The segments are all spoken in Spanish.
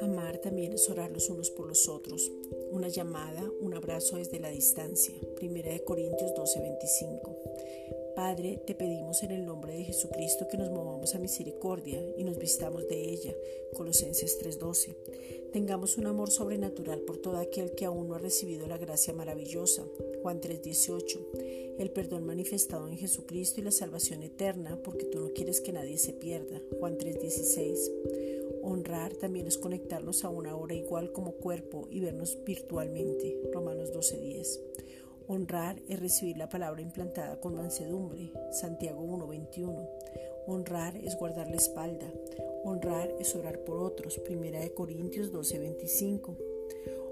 Amar también es orar los unos por los otros. Una llamada, un abrazo desde la distancia. Primera de Corintios 12:25. Padre, te pedimos en el nombre de Jesucristo que nos movamos a misericordia y nos vistamos de ella. Colosenses 3:12. Tengamos un amor sobrenatural por todo aquel que aún no ha recibido la gracia maravillosa. Juan 3:18. El perdón manifestado en Jesucristo y la salvación eterna porque tú no quieres que nadie se pierda. Juan 3:16. Honrar también es conectarnos a una hora igual como cuerpo y vernos virtualmente. Romanos 12:10. Honrar es recibir la palabra implantada con mansedumbre. Santiago 1:21. Honrar es guardar la espalda. Honrar es orar por otros. Primera de Corintios 12:25.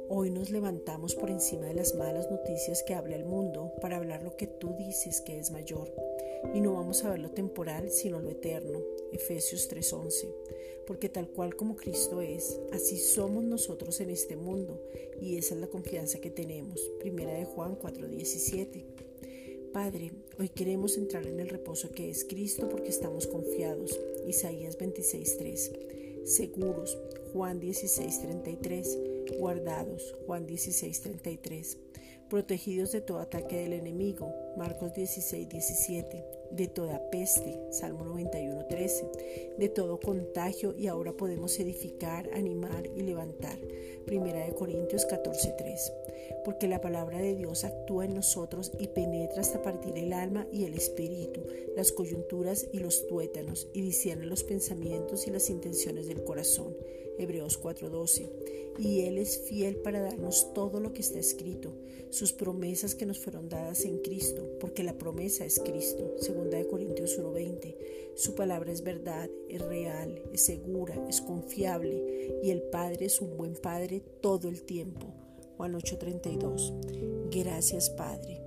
Hoy nos levantamos por encima de las malas noticias que habla el mundo para hablar lo que tú dices que es mayor. Y no vamos a ver lo temporal, sino lo eterno. Efesios 3:11. Porque tal cual como Cristo es, así somos nosotros en este mundo, y esa es la confianza que tenemos. Primera de Juan 4:17. Padre, hoy queremos entrar en el reposo que es Cristo porque estamos confiados. Isaías 26:3. Seguros. Juan 16:33. Guardados. Juan 16:33 protegidos de todo ataque del enemigo, Marcos 16, 17, de toda peste, Salmo 91, 13, de todo contagio y ahora podemos edificar, animar y levantar, Primera de Corintios 14, 3, porque la palabra de Dios actúa en nosotros y penetra hasta partir el alma y el espíritu, las coyunturas y los tuétanos, y discierne los pensamientos y las intenciones del corazón. Hebreos 4:12. Y Él es fiel para darnos todo lo que está escrito, sus promesas que nos fueron dadas en Cristo, porque la promesa es Cristo. Segunda de Corintios 1:20. Su palabra es verdad, es real, es segura, es confiable, y el Padre es un buen Padre todo el tiempo. Juan 8:32. Gracias Padre.